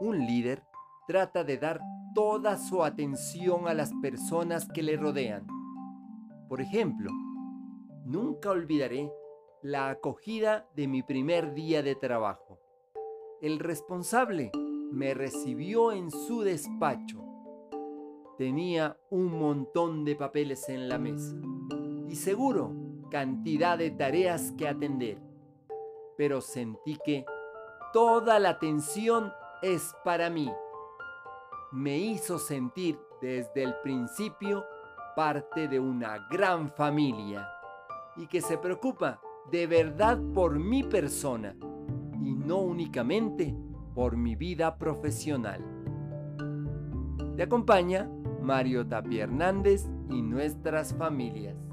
Un líder trata de dar toda su atención a las personas que le rodean. Por ejemplo, nunca olvidaré la acogida de mi primer día de trabajo. El responsable me recibió en su despacho. Tenía un montón de papeles en la mesa y seguro cantidad de tareas que atender. Pero sentí que toda la atención es para mí. Me hizo sentir desde el principio parte de una gran familia y que se preocupa de verdad por mi persona y no únicamente por mi vida profesional. Te acompaña Mario Tapia Hernández y nuestras familias.